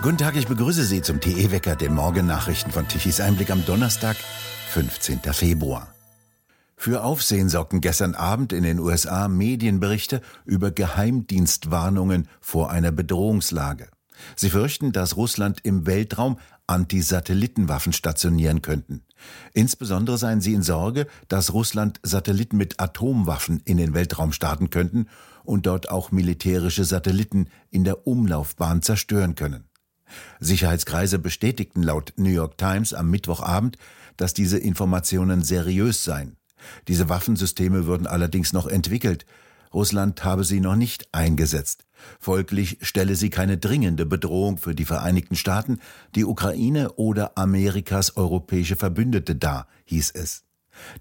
Guten Tag, ich begrüße Sie zum TE-Wecker, den Morgennachrichten von Tichys Einblick am Donnerstag, 15. Februar. Für Aufsehen sorgten gestern Abend in den USA Medienberichte über Geheimdienstwarnungen vor einer Bedrohungslage. Sie fürchten, dass Russland im Weltraum Antisatellitenwaffen stationieren könnten. Insbesondere seien sie in Sorge, dass Russland Satelliten mit Atomwaffen in den Weltraum starten könnten und dort auch militärische Satelliten in der Umlaufbahn zerstören können. Sicherheitskreise bestätigten laut New York Times am Mittwochabend, dass diese Informationen seriös seien. Diese Waffensysteme würden allerdings noch entwickelt. Russland habe sie noch nicht eingesetzt. Folglich stelle sie keine dringende Bedrohung für die Vereinigten Staaten, die Ukraine oder Amerikas europäische Verbündete dar, hieß es.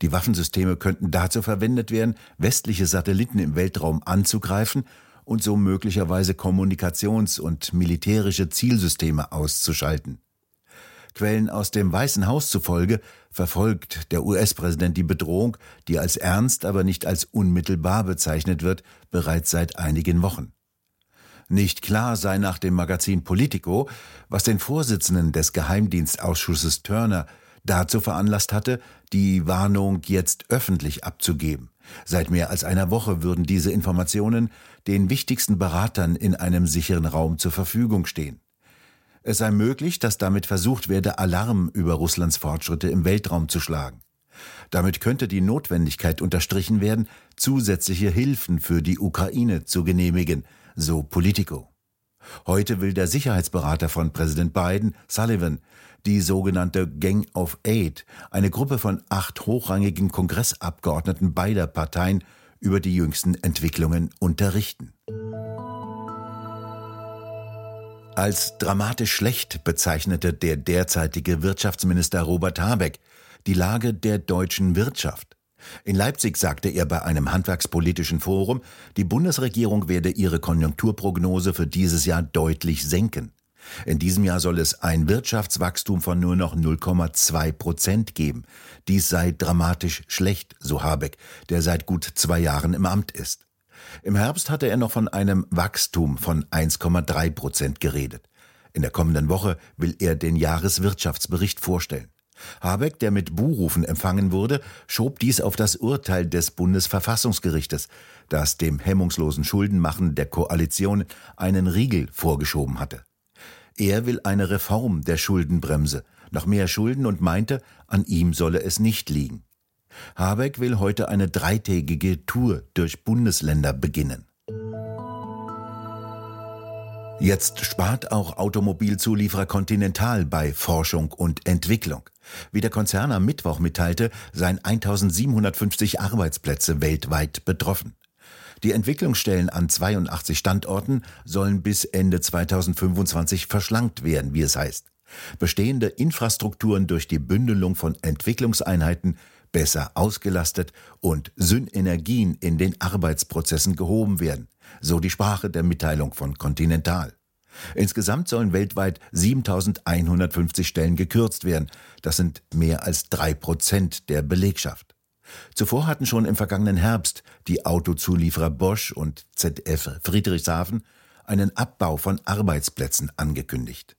Die Waffensysteme könnten dazu verwendet werden, westliche Satelliten im Weltraum anzugreifen und so möglicherweise Kommunikations- und militärische Zielsysteme auszuschalten. Quellen aus dem Weißen Haus zufolge verfolgt der US-Präsident die Bedrohung, die als ernst, aber nicht als unmittelbar bezeichnet wird, bereits seit einigen Wochen. Nicht klar sei nach dem Magazin Politico, was den Vorsitzenden des Geheimdienstausschusses Turner dazu veranlasst hatte, die Warnung jetzt öffentlich abzugeben. Seit mehr als einer Woche würden diese Informationen den wichtigsten Beratern in einem sicheren Raum zur Verfügung stehen. Es sei möglich, dass damit versucht werde, Alarm über Russlands Fortschritte im Weltraum zu schlagen. Damit könnte die Notwendigkeit unterstrichen werden, zusätzliche Hilfen für die Ukraine zu genehmigen, so Politico. Heute will der Sicherheitsberater von Präsident Biden, Sullivan, die sogenannte Gang of Eight, eine Gruppe von acht hochrangigen Kongressabgeordneten beider Parteien, über die jüngsten Entwicklungen unterrichten. Als dramatisch schlecht bezeichnete der derzeitige Wirtschaftsminister Robert Habeck die Lage der deutschen Wirtschaft. In Leipzig sagte er bei einem handwerkspolitischen Forum, die Bundesregierung werde ihre Konjunkturprognose für dieses Jahr deutlich senken. In diesem Jahr soll es ein Wirtschaftswachstum von nur noch 0,2 Prozent geben. Dies sei dramatisch schlecht, so Habeck, der seit gut zwei Jahren im Amt ist. Im Herbst hatte er noch von einem Wachstum von 1,3 Prozent geredet. In der kommenden Woche will er den Jahreswirtschaftsbericht vorstellen. Habeck, der mit Buhrufen empfangen wurde, schob dies auf das Urteil des Bundesverfassungsgerichtes, das dem hemmungslosen Schuldenmachen der Koalition einen Riegel vorgeschoben hatte. Er will eine Reform der Schuldenbremse, noch mehr Schulden und meinte, an ihm solle es nicht liegen. Habeck will heute eine dreitägige Tour durch Bundesländer beginnen. Jetzt spart auch Automobilzulieferer Continental bei Forschung und Entwicklung. Wie der Konzern am Mittwoch mitteilte, seien 1750 Arbeitsplätze weltweit betroffen. Die Entwicklungsstellen an 82 Standorten sollen bis Ende 2025 verschlankt werden, wie es heißt. Bestehende Infrastrukturen durch die Bündelung von Entwicklungseinheiten besser ausgelastet und Synergien in den Arbeitsprozessen gehoben werden, so die Sprache der Mitteilung von Continental. Insgesamt sollen weltweit 7150 Stellen gekürzt werden. Das sind mehr als drei Prozent der Belegschaft. Zuvor hatten schon im vergangenen Herbst die Autozulieferer Bosch und ZF Friedrichshafen einen Abbau von Arbeitsplätzen angekündigt.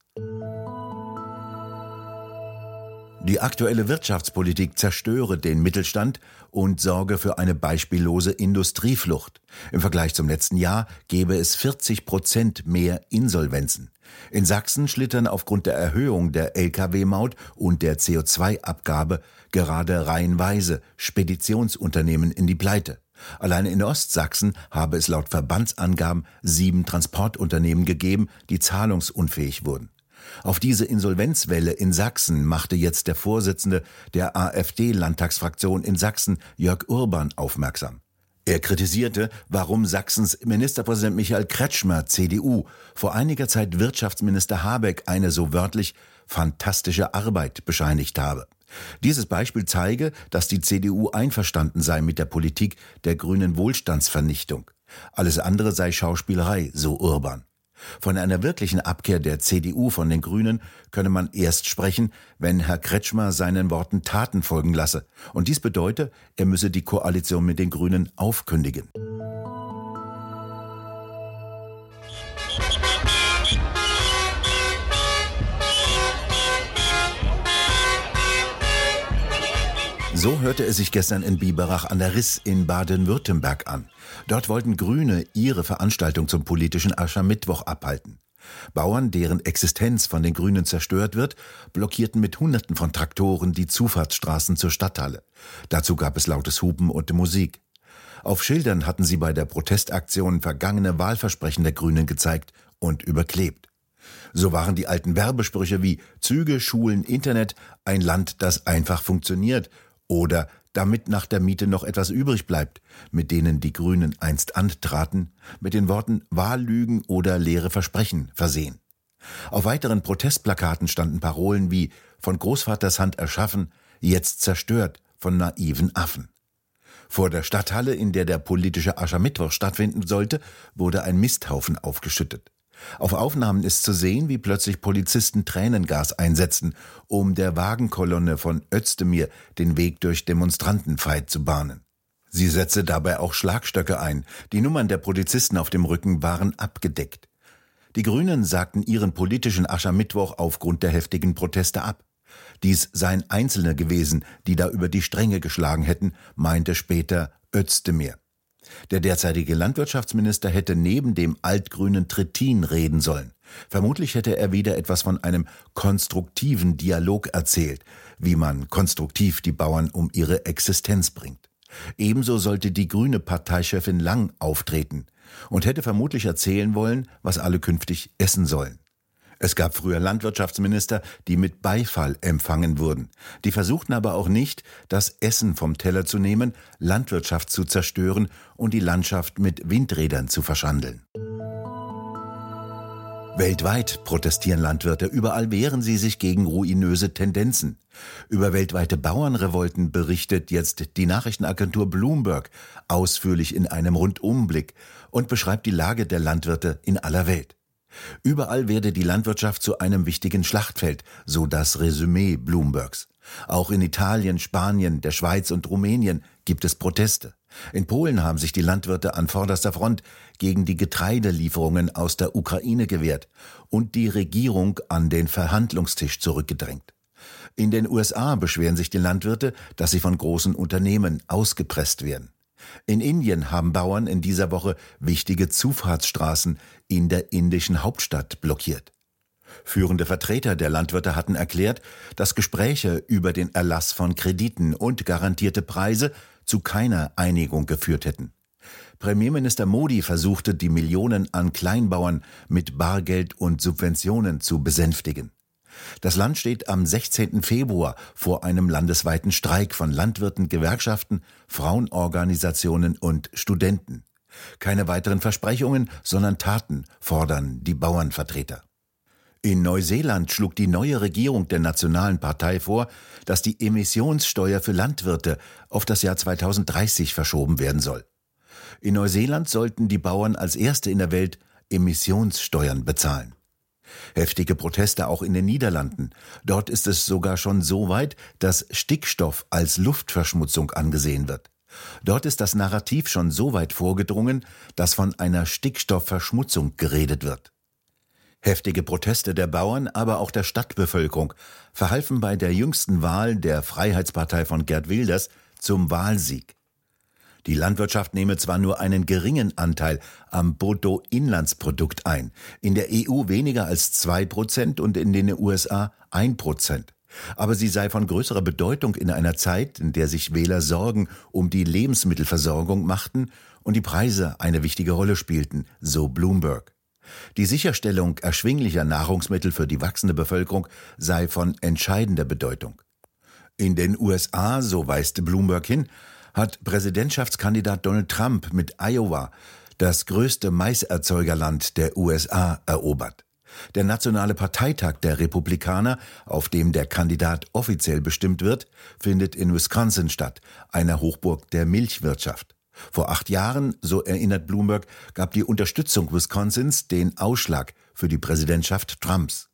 Die aktuelle Wirtschaftspolitik zerstöre den Mittelstand und sorge für eine beispiellose Industrieflucht. Im Vergleich zum letzten Jahr gebe es 40 Prozent mehr Insolvenzen. In Sachsen schlittern aufgrund der Erhöhung der Lkw-Maut und der CO2-Abgabe gerade reihenweise Speditionsunternehmen in die Pleite. Allein in Ostsachsen habe es laut Verbandsangaben sieben Transportunternehmen gegeben, die zahlungsunfähig wurden. Auf diese Insolvenzwelle in Sachsen machte jetzt der Vorsitzende der AfD-Landtagsfraktion in Sachsen, Jörg Urban, aufmerksam. Er kritisierte, warum Sachsens Ministerpräsident Michael Kretschmer, CDU, vor einiger Zeit Wirtschaftsminister Habeck eine so wörtlich fantastische Arbeit bescheinigt habe. Dieses Beispiel zeige, dass die CDU einverstanden sei mit der Politik der grünen Wohlstandsvernichtung. Alles andere sei Schauspielerei, so Urban. Von einer wirklichen Abkehr der CDU von den Grünen könne man erst sprechen, wenn Herr Kretschmer seinen Worten Taten folgen lasse. Und dies bedeute, er müsse die Koalition mit den Grünen aufkündigen. So hörte es sich gestern in Biberach an der Riss in Baden-Württemberg an. Dort wollten Grüne ihre Veranstaltung zum politischen Aschermittwoch abhalten. Bauern, deren Existenz von den Grünen zerstört wird, blockierten mit Hunderten von Traktoren die Zufahrtsstraßen zur Stadthalle. Dazu gab es lautes Hupen und Musik. Auf Schildern hatten sie bei der Protestaktion vergangene Wahlversprechen der Grünen gezeigt und überklebt. So waren die alten Werbesprüche wie Züge, Schulen, Internet, ein Land, das einfach funktioniert oder damit nach der Miete noch etwas übrig bleibt, mit denen die Grünen einst antraten, mit den Worten Wahllügen oder leere Versprechen versehen. Auf weiteren Protestplakaten standen Parolen wie von Großvaters Hand erschaffen, jetzt zerstört von naiven Affen. Vor der Stadthalle, in der der politische Aschermittwoch stattfinden sollte, wurde ein Misthaufen aufgeschüttet. Auf Aufnahmen ist zu sehen, wie plötzlich Polizisten Tränengas einsetzen, um der Wagenkolonne von Özdemir den Weg durch Demonstrantenfeit zu bahnen. Sie setze dabei auch Schlagstöcke ein. Die Nummern der Polizisten auf dem Rücken waren abgedeckt. Die Grünen sagten ihren politischen Aschermittwoch aufgrund der heftigen Proteste ab. Dies seien Einzelne gewesen, die da über die Stränge geschlagen hätten, meinte später Özdemir. Der derzeitige Landwirtschaftsminister hätte neben dem altgrünen Trittin reden sollen. Vermutlich hätte er wieder etwas von einem konstruktiven Dialog erzählt, wie man konstruktiv die Bauern um ihre Existenz bringt. Ebenso sollte die grüne Parteichefin Lang auftreten und hätte vermutlich erzählen wollen, was alle künftig essen sollen. Es gab früher Landwirtschaftsminister, die mit Beifall empfangen wurden. Die versuchten aber auch nicht, das Essen vom Teller zu nehmen, Landwirtschaft zu zerstören und die Landschaft mit Windrädern zu verschandeln. Weltweit protestieren Landwirte, überall wehren sie sich gegen ruinöse Tendenzen. Über weltweite Bauernrevolten berichtet jetzt die Nachrichtenagentur Bloomberg ausführlich in einem Rundumblick und beschreibt die Lage der Landwirte in aller Welt. Überall werde die Landwirtschaft zu einem wichtigen Schlachtfeld, so das Resümee Bloombergs. Auch in Italien, Spanien, der Schweiz und Rumänien gibt es Proteste. In Polen haben sich die Landwirte an vorderster Front gegen die Getreidelieferungen aus der Ukraine gewehrt und die Regierung an den Verhandlungstisch zurückgedrängt. In den USA beschweren sich die Landwirte, dass sie von großen Unternehmen ausgepresst werden. In Indien haben Bauern in dieser Woche wichtige Zufahrtsstraßen in der indischen Hauptstadt blockiert. Führende Vertreter der Landwirte hatten erklärt, dass Gespräche über den Erlass von Krediten und garantierte Preise zu keiner Einigung geführt hätten. Premierminister Modi versuchte, die Millionen an Kleinbauern mit Bargeld und Subventionen zu besänftigen. Das Land steht am 16. Februar vor einem landesweiten Streik von Landwirten, Gewerkschaften, Frauenorganisationen und Studenten. Keine weiteren Versprechungen, sondern Taten fordern die Bauernvertreter. In Neuseeland schlug die neue Regierung der Nationalen Partei vor, dass die Emissionssteuer für Landwirte auf das Jahr 2030 verschoben werden soll. In Neuseeland sollten die Bauern als erste in der Welt Emissionssteuern bezahlen. Heftige Proteste auch in den Niederlanden. Dort ist es sogar schon so weit, dass Stickstoff als Luftverschmutzung angesehen wird. Dort ist das Narrativ schon so weit vorgedrungen, dass von einer Stickstoffverschmutzung geredet wird. Heftige Proteste der Bauern, aber auch der Stadtbevölkerung verhalfen bei der jüngsten Wahl der Freiheitspartei von Gerd Wilders zum Wahlsieg. Die Landwirtschaft nehme zwar nur einen geringen Anteil am Bruttoinlandsprodukt ein, in der EU weniger als zwei Prozent und in den USA ein Prozent. Aber sie sei von größerer Bedeutung in einer Zeit, in der sich Wähler Sorgen um die Lebensmittelversorgung machten und die Preise eine wichtige Rolle spielten, so Bloomberg. Die Sicherstellung erschwinglicher Nahrungsmittel für die wachsende Bevölkerung sei von entscheidender Bedeutung. In den USA, so weist Bloomberg hin, hat Präsidentschaftskandidat Donald Trump mit Iowa das größte Maiserzeugerland der USA erobert. Der nationale Parteitag der Republikaner, auf dem der Kandidat offiziell bestimmt wird, findet in Wisconsin statt, einer Hochburg der Milchwirtschaft. Vor acht Jahren, so erinnert Bloomberg, gab die Unterstützung Wisconsins den Ausschlag für die Präsidentschaft Trumps.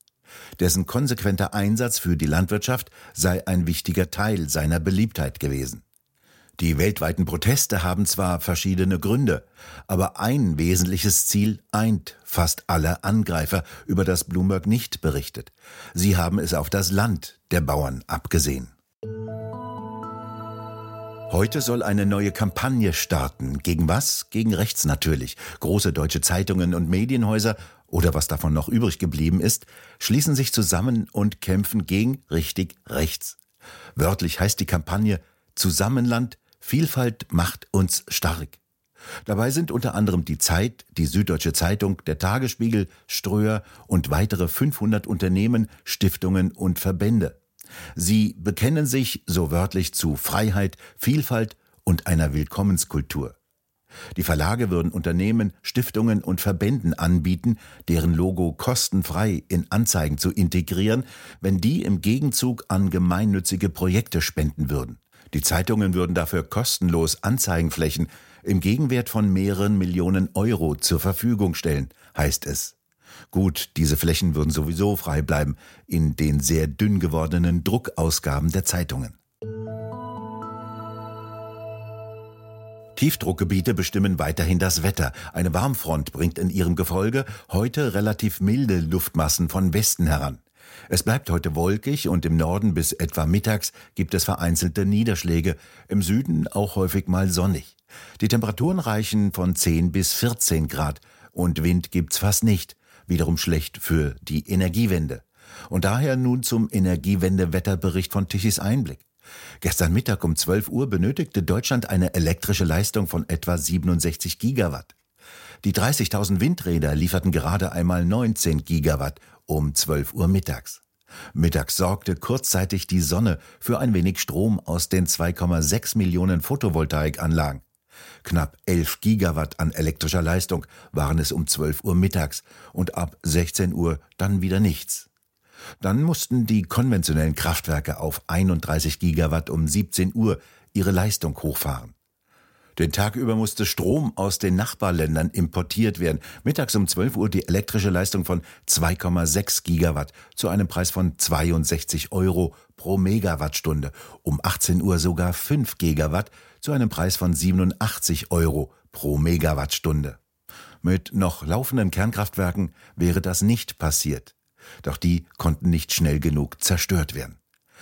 Dessen konsequenter Einsatz für die Landwirtschaft sei ein wichtiger Teil seiner Beliebtheit gewesen. Die weltweiten Proteste haben zwar verschiedene Gründe, aber ein wesentliches Ziel eint fast alle Angreifer, über das Bloomberg nicht berichtet. Sie haben es auf das Land der Bauern abgesehen. Heute soll eine neue Kampagne starten. Gegen was? Gegen rechts natürlich. Große deutsche Zeitungen und Medienhäuser oder was davon noch übrig geblieben ist, schließen sich zusammen und kämpfen gegen richtig rechts. Wörtlich heißt die Kampagne Zusammenland, Vielfalt macht uns stark. Dabei sind unter anderem die Zeit, die Süddeutsche Zeitung, der Tagesspiegel, Ströer und weitere 500 Unternehmen, Stiftungen und Verbände. Sie bekennen sich, so wörtlich, zu Freiheit, Vielfalt und einer Willkommenskultur. Die Verlage würden Unternehmen, Stiftungen und Verbänden anbieten, deren Logo kostenfrei in Anzeigen zu integrieren, wenn die im Gegenzug an gemeinnützige Projekte spenden würden. Die Zeitungen würden dafür kostenlos Anzeigenflächen im Gegenwert von mehreren Millionen Euro zur Verfügung stellen, heißt es. Gut, diese Flächen würden sowieso frei bleiben in den sehr dünn gewordenen Druckausgaben der Zeitungen. Tiefdruckgebiete bestimmen weiterhin das Wetter. Eine Warmfront bringt in ihrem Gefolge heute relativ milde Luftmassen von Westen heran. Es bleibt heute wolkig und im Norden bis etwa mittags gibt es vereinzelte Niederschläge, im Süden auch häufig mal sonnig. Die Temperaturen reichen von 10 bis 14 Grad und Wind gibt's fast nicht wiederum schlecht für die Energiewende. Und daher nun zum Energiewende-Wetterbericht von Tichys Einblick. Gestern Mittag um 12 Uhr benötigte Deutschland eine elektrische Leistung von etwa 67 Gigawatt. Die 30.000 Windräder lieferten gerade einmal 19 Gigawatt um 12 Uhr mittags. Mittags sorgte kurzzeitig die Sonne für ein wenig Strom aus den 2,6 Millionen Photovoltaikanlagen. Knapp 11 Gigawatt an elektrischer Leistung waren es um 12 Uhr mittags und ab 16 Uhr dann wieder nichts. Dann mussten die konventionellen Kraftwerke auf 31 Gigawatt um 17 Uhr ihre Leistung hochfahren. Den Tag über musste Strom aus den Nachbarländern importiert werden. Mittags um 12 Uhr die elektrische Leistung von 2,6 Gigawatt zu einem Preis von 62 Euro pro Megawattstunde. Um 18 Uhr sogar 5 Gigawatt zu einem Preis von 87 Euro pro Megawattstunde. Mit noch laufenden Kernkraftwerken wäre das nicht passiert. Doch die konnten nicht schnell genug zerstört werden.